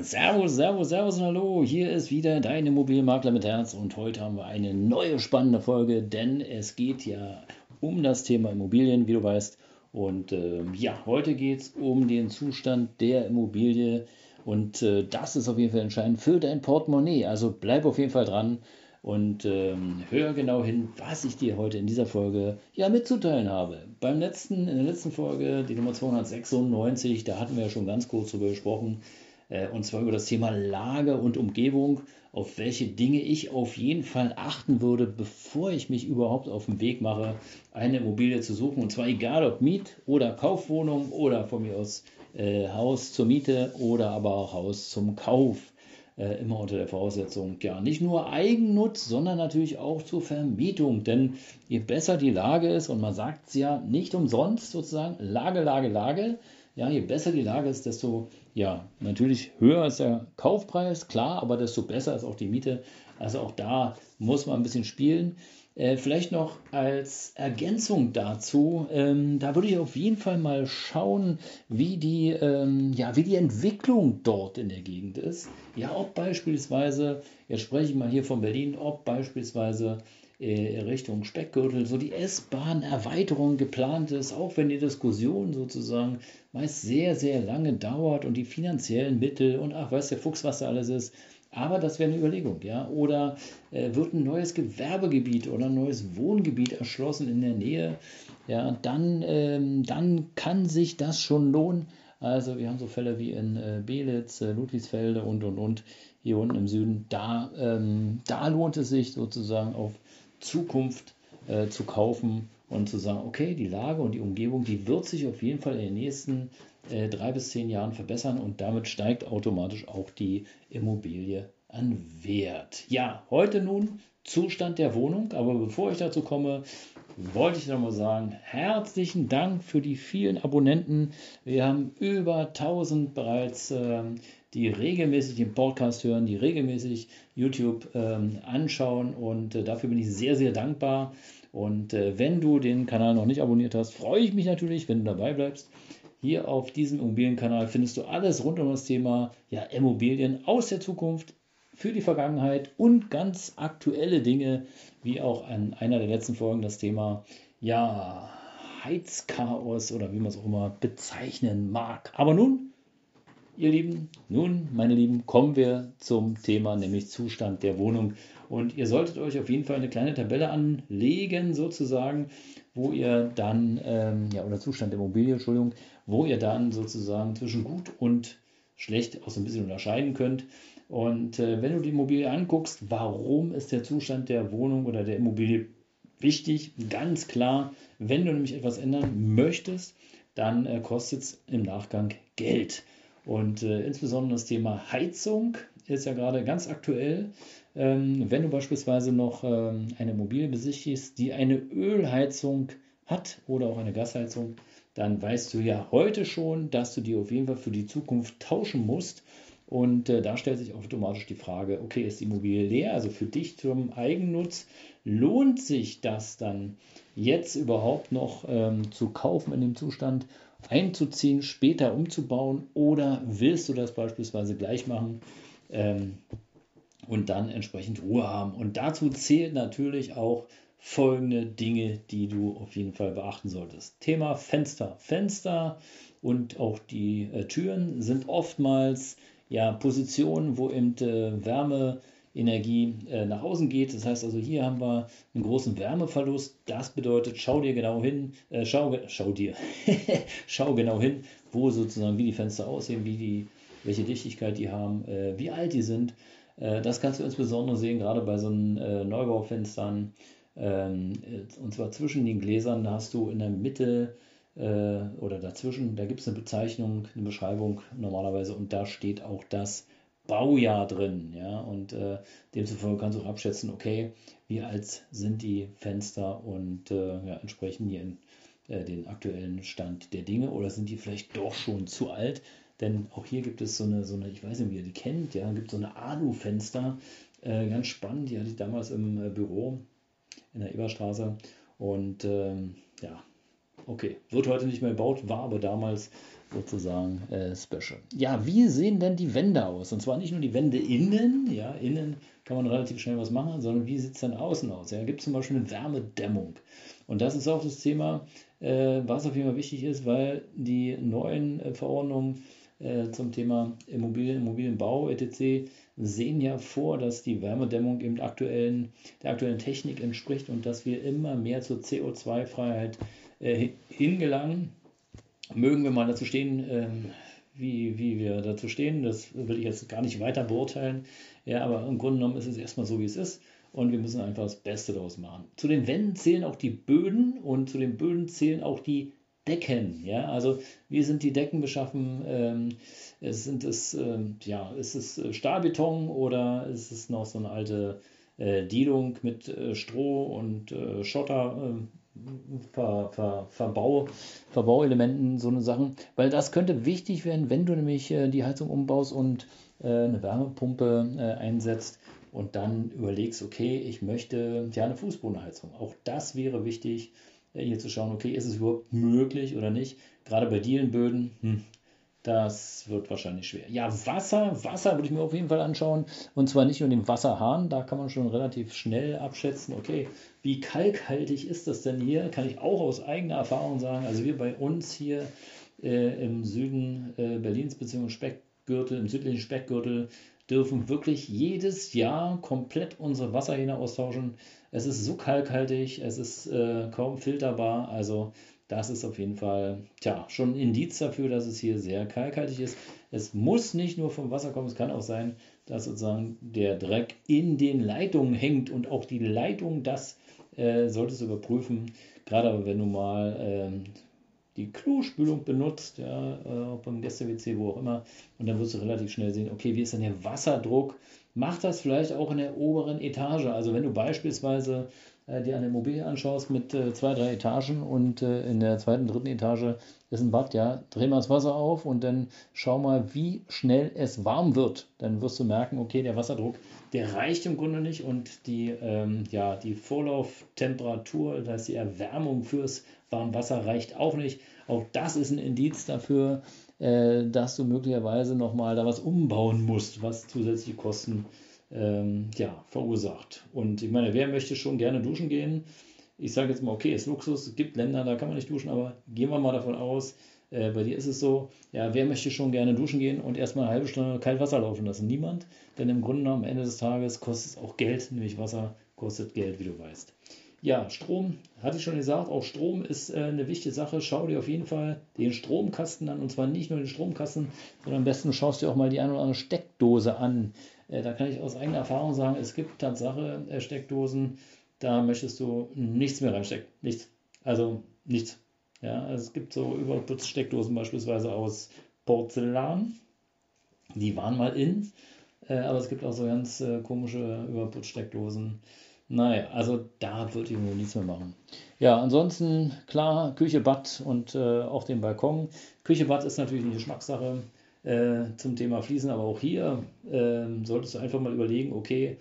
Servus, Servus, Servus und Hallo. Hier ist wieder dein Immobilienmakler mit Herz und heute haben wir eine neue spannende Folge, denn es geht ja um das Thema Immobilien, wie du weißt. Und äh, ja, heute geht es um den Zustand der Immobilie und äh, das ist auf jeden Fall entscheidend für dein Portemonnaie. Also bleib auf jeden Fall dran und ähm, hör genau hin, was ich dir heute in dieser Folge ja mitzuteilen habe. Beim letzten, in der letzten Folge, die Nummer 296, da hatten wir ja schon ganz kurz darüber gesprochen und zwar über das Thema Lage und Umgebung, auf welche Dinge ich auf jeden Fall achten würde, bevor ich mich überhaupt auf den Weg mache, eine Immobilie zu suchen. Und zwar egal ob Miet- oder Kaufwohnung oder von mir aus äh, Haus zur Miete oder aber auch Haus zum Kauf. Äh, immer unter der Voraussetzung, ja, nicht nur Eigennutz, sondern natürlich auch zur Vermietung. Denn je besser die Lage ist, und man sagt es ja nicht umsonst sozusagen, Lage, Lage, Lage, ja, je besser die Lage ist, desto, ja, natürlich höher ist der Kaufpreis, klar, aber desto besser ist auch die Miete. Also auch da muss man ein bisschen spielen. Äh, vielleicht noch als Ergänzung dazu, ähm, da würde ich auf jeden Fall mal schauen, wie die, ähm, ja, wie die Entwicklung dort in der Gegend ist. Ja, ob beispielsweise, jetzt spreche ich mal hier von Berlin, ob beispielsweise äh, Richtung Speckgürtel so die S-Bahn-Erweiterung geplant ist, auch wenn die Diskussion sozusagen meist sehr, sehr lange dauert und die finanziellen Mittel und ach, weiß der Fuchs, was da alles ist. Aber das wäre eine Überlegung, ja. Oder äh, wird ein neues Gewerbegebiet oder ein neues Wohngebiet erschlossen in der Nähe, ja, dann, ähm, dann kann sich das schon lohnen. Also wir haben so Fälle wie in äh, Belitz, äh, Ludwigsfelde und und und hier unten im Süden. Da, ähm, da lohnt es sich sozusagen auf Zukunft äh, zu kaufen und zu sagen, okay, die Lage und die Umgebung, die wird sich auf jeden Fall in den nächsten äh, drei bis zehn Jahren verbessern und damit steigt automatisch auch die Immobilie an Wert. Ja, heute nun Zustand der Wohnung, aber bevor ich dazu komme, wollte ich nochmal sagen, herzlichen Dank für die vielen Abonnenten. Wir haben über 1000 bereits ähm, die regelmäßig den Podcast hören, die regelmäßig YouTube ähm, anschauen und äh, dafür bin ich sehr, sehr dankbar. Und äh, wenn du den Kanal noch nicht abonniert hast, freue ich mich natürlich, wenn du dabei bleibst. Hier auf diesem Immobilienkanal findest du alles rund um das Thema ja, Immobilien aus der Zukunft, für die Vergangenheit und ganz aktuelle Dinge, wie auch an einer der letzten Folgen das Thema ja, Heizchaos oder wie man es auch immer bezeichnen mag. Aber nun Ihr Lieben, nun, meine Lieben, kommen wir zum Thema, nämlich Zustand der Wohnung. Und ihr solltet euch auf jeden Fall eine kleine Tabelle anlegen, sozusagen, wo ihr dann, ähm, ja, oder Zustand der Immobilie, Entschuldigung, wo ihr dann sozusagen zwischen gut und schlecht auch so ein bisschen unterscheiden könnt. Und äh, wenn du die Immobilie anguckst, warum ist der Zustand der Wohnung oder der Immobilie wichtig? Ganz klar, wenn du nämlich etwas ändern möchtest, dann äh, kostet es im Nachgang Geld. Und äh, insbesondere das Thema Heizung ist ja gerade ganz aktuell. Ähm, wenn du beispielsweise noch ähm, eine Immobilie besichtigst, die eine Ölheizung hat oder auch eine Gasheizung, dann weißt du ja heute schon, dass du die auf jeden Fall für die Zukunft tauschen musst. Und äh, da stellt sich automatisch die Frage, okay, ist die Immobilie leer, also für dich zum Eigennutz, lohnt sich das dann jetzt überhaupt noch ähm, zu kaufen in dem Zustand einzuziehen, später umzubauen oder willst du das beispielsweise gleich machen ähm, und dann entsprechend Ruhe haben? Und dazu zählt natürlich auch folgende Dinge, die du auf jeden Fall beachten solltest. Thema Fenster. Fenster und auch die äh, Türen sind oftmals ja Positionen, wo eben äh, Wärme Energie äh, nach außen geht. Das heißt also, hier haben wir einen großen Wärmeverlust. Das bedeutet, schau dir genau hin, äh, schau, schau dir, schau genau hin, wo sozusagen, wie die Fenster aussehen, wie die, welche Dichtigkeit die haben, äh, wie alt die sind. Äh, das kannst du insbesondere sehen, gerade bei so einen äh, Neubaufenstern. Ähm, äh, und zwar zwischen den Gläsern hast du in der Mitte oder dazwischen, da gibt es eine Bezeichnung, eine Beschreibung normalerweise und da steht auch das Baujahr drin. Ja? Und äh, demzufolge kannst du auch abschätzen, okay, wie alt sind die Fenster und äh, ja, entsprechen die in, äh, den aktuellen Stand der Dinge oder sind die vielleicht doch schon zu alt? Denn auch hier gibt es so eine, so eine ich weiß nicht, wie ihr die kennt, ja, gibt so eine Alu-Fenster, äh, ganz spannend, die hatte ich damals im äh, Büro in der Eberstraße und ähm, ja, okay, wird heute nicht mehr gebaut, war aber damals sozusagen äh, special. Ja, wie sehen denn die Wände aus? Und zwar nicht nur die Wände innen, ja, innen kann man relativ schnell was machen, sondern wie sieht es denn außen aus? Ja, gibt zum Beispiel eine Wärmedämmung. Und das ist auch das Thema, äh, was auf jeden Fall wichtig ist, weil die neuen äh, Verordnungen äh, zum Thema Immobilien, Immobilienbau etc. sehen ja vor, dass die Wärmedämmung eben aktuellen, der aktuellen Technik entspricht und dass wir immer mehr zur CO2-Freiheit äh, hingelangen mögen wir mal dazu stehen, ähm, wie, wie wir dazu stehen. Das will ich jetzt gar nicht weiter beurteilen. Ja, aber im Grunde genommen ist es erstmal so, wie es ist. Und wir müssen einfach das Beste daraus machen. Zu den Wänden zählen auch die Böden und zu den Böden zählen auch die Decken. Ja, also wie sind die Decken beschaffen? Ähm, sind es, ähm, ja, ist es äh, Stahlbeton oder ist es noch so eine alte äh, Dielung mit äh, Stroh und äh, Schotter? Ver, Ver, Verbau, Verbauelementen, so eine Sachen, weil das könnte wichtig werden, wenn du nämlich äh, die Heizung umbaust und äh, eine Wärmepumpe äh, einsetzt und dann überlegst, okay, ich möchte ja eine Fußbodenheizung. Auch das wäre wichtig, äh, hier zu schauen, okay, ist es überhaupt möglich oder nicht. Gerade bei Dielenböden, hm, das wird wahrscheinlich schwer. Ja, Wasser, Wasser würde ich mir auf jeden Fall anschauen. Und zwar nicht nur den Wasserhahn, da kann man schon relativ schnell abschätzen, okay, wie kalkhaltig ist das denn hier? Kann ich auch aus eigener Erfahrung sagen. Also wir bei uns hier äh, im Süden äh, Berlins bzw. Speckgürtel, im südlichen Speckgürtel, dürfen wirklich jedes Jahr komplett unsere Wasserhähne austauschen. Es ist so kalkhaltig, es ist äh, kaum filterbar. Also das ist auf jeden Fall tja, schon ein Indiz dafür, dass es hier sehr kalkhaltig ist. Es muss nicht nur vom Wasser kommen, es kann auch sein, dass sozusagen der Dreck in den Leitungen hängt und auch die Leitung, das äh, solltest du überprüfen. Gerade wenn du mal ähm, die Klospülung benutzt, ja, äh, beim Gäste-WC, wo auch immer, und dann wirst du relativ schnell sehen, okay, wie ist denn der Wasserdruck? Mach das vielleicht auch in der oberen Etage. Also wenn du beispielsweise äh, dir eine Immobilie anschaust mit äh, zwei, drei Etagen und äh, in der zweiten, dritten Etage ist ein Bad, ja, dreh mal das Wasser auf und dann schau mal, wie schnell es warm wird. Dann wirst du merken, okay, der Wasserdruck, der reicht im Grunde nicht und die, ähm, ja, die Vorlauftemperatur, das heißt die Erwärmung fürs Warmwasser reicht auch nicht. Auch das ist ein Indiz dafür, äh, dass du möglicherweise nochmal da was umbauen musst, was zusätzliche Kosten äh, ähm, ja, verursacht. Und ich meine, wer möchte schon gerne duschen gehen? Ich sage jetzt mal, okay, ist Luxus, es gibt Länder, da kann man nicht duschen, aber gehen wir mal davon aus, äh, bei dir ist es so, ja, wer möchte schon gerne duschen gehen und erstmal eine halbe Stunde kalt Wasser laufen lassen? Niemand, denn im Grunde am Ende des Tages kostet es auch Geld, nämlich Wasser kostet Geld, wie du weißt. Ja, Strom, hatte ich schon gesagt, auch Strom ist äh, eine wichtige Sache. Schau dir auf jeden Fall den Stromkasten an und zwar nicht nur den Stromkasten, sondern am besten schaust dir auch mal die eine oder andere Steckdose an. Äh, da kann ich aus eigener Erfahrung sagen, es gibt Tatsache äh, Steckdosen, da möchtest du nichts mehr reinstecken. Nichts. Also nichts. Ja, also es gibt so Überputzsteckdosen beispielsweise aus Porzellan. Die waren mal in. Äh, aber es gibt auch so ganz komische Überputzsteckdosen. Naja, also da würde ich wohl nichts mehr machen. Ja, ansonsten klar, Küche, Bad und äh, auch den Balkon. Küche, Bad ist natürlich eine Geschmackssache äh, zum Thema Fliesen, aber auch hier äh, solltest du einfach mal überlegen, okay,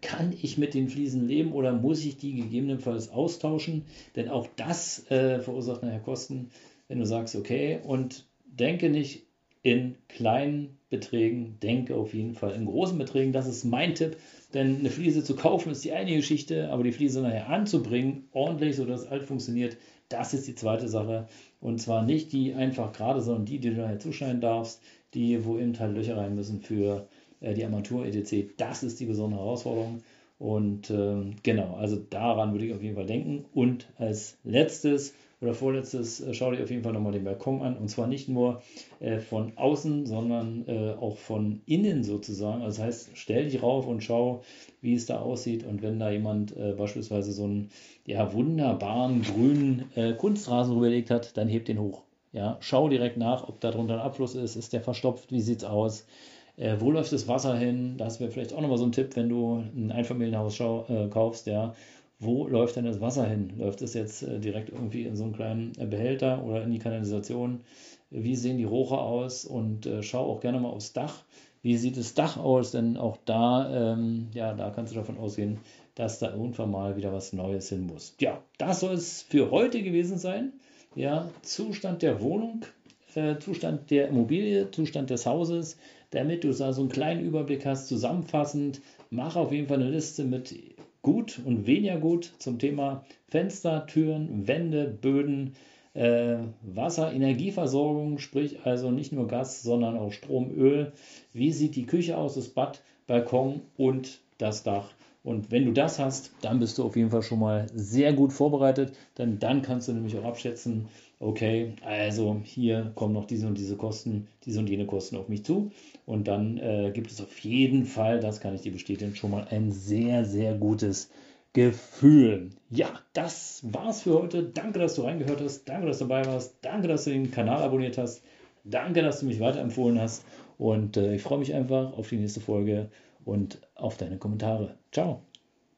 kann ich mit den Fliesen leben oder muss ich die gegebenenfalls austauschen? Denn auch das äh, verursacht nachher Kosten, wenn du sagst, okay, und denke nicht in kleinen Beträgen, denke auf jeden Fall in großen Beträgen. Das ist mein Tipp, denn eine Fliese zu kaufen ist die eine Geschichte, aber die Fliese nachher anzubringen, ordentlich, sodass es alt funktioniert, das ist die zweite Sache. Und zwar nicht die einfach gerade, sondern die, die du nachher zuschneiden darfst, die, wo eben halt Löcher rein müssen für äh, die Armatur etc. Das ist die besondere Herausforderung. Und ähm, genau, also daran würde ich auf jeden Fall denken. Und als letztes oder vorletztes äh, schau dir auf jeden Fall nochmal den Balkon an. Und zwar nicht nur äh, von außen, sondern äh, auch von innen sozusagen. Also das heißt, stell dich rauf und schau, wie es da aussieht. Und wenn da jemand äh, beispielsweise so einen ja, wunderbaren grünen äh, Kunstrasen rüberlegt hat, dann hebt den hoch. Ja, schau direkt nach, ob da drunter ein Abfluss ist. Ist der verstopft? Wie sieht es aus? Äh, wo läuft das Wasser hin? Das wäre vielleicht auch nochmal so ein Tipp, wenn du ein Einfamilienhaus äh, kaufst, ja. Wo läuft denn das Wasser hin? Läuft es jetzt äh, direkt irgendwie in so einen kleinen äh, Behälter oder in die Kanalisation? Wie sehen die Rohre aus? Und äh, schau auch gerne mal aufs Dach. Wie sieht das Dach aus? Denn auch da, ähm, ja, da kannst du davon ausgehen, dass da irgendwann mal wieder was Neues hin muss. Ja, das soll es für heute gewesen sein. Ja, Zustand der Wohnung, äh, Zustand der Immobilie, Zustand des Hauses, damit du da so einen kleinen Überblick hast, zusammenfassend. Mach auf jeden Fall eine Liste mit gut und weniger gut zum Thema Fenster, Türen, Wände, Böden, äh, Wasser, Energieversorgung, sprich also nicht nur Gas, sondern auch Strom, Öl. Wie sieht die Küche aus, das Bad, Balkon und das Dach? Und wenn du das hast, dann bist du auf jeden Fall schon mal sehr gut vorbereitet, denn dann kannst du nämlich auch abschätzen, okay, also hier kommen noch diese und diese Kosten, diese und jene Kosten auf mich zu. Und dann äh, gibt es auf jeden Fall, das kann ich dir bestätigen, schon mal ein sehr, sehr gutes Gefühl. Ja, das war's für heute. Danke, dass du reingehört hast. Danke, dass du dabei warst. Danke, dass du den Kanal abonniert hast. Danke, dass du mich weiterempfohlen hast. Und äh, ich freue mich einfach auf die nächste Folge und auf deine Kommentare. Ciao.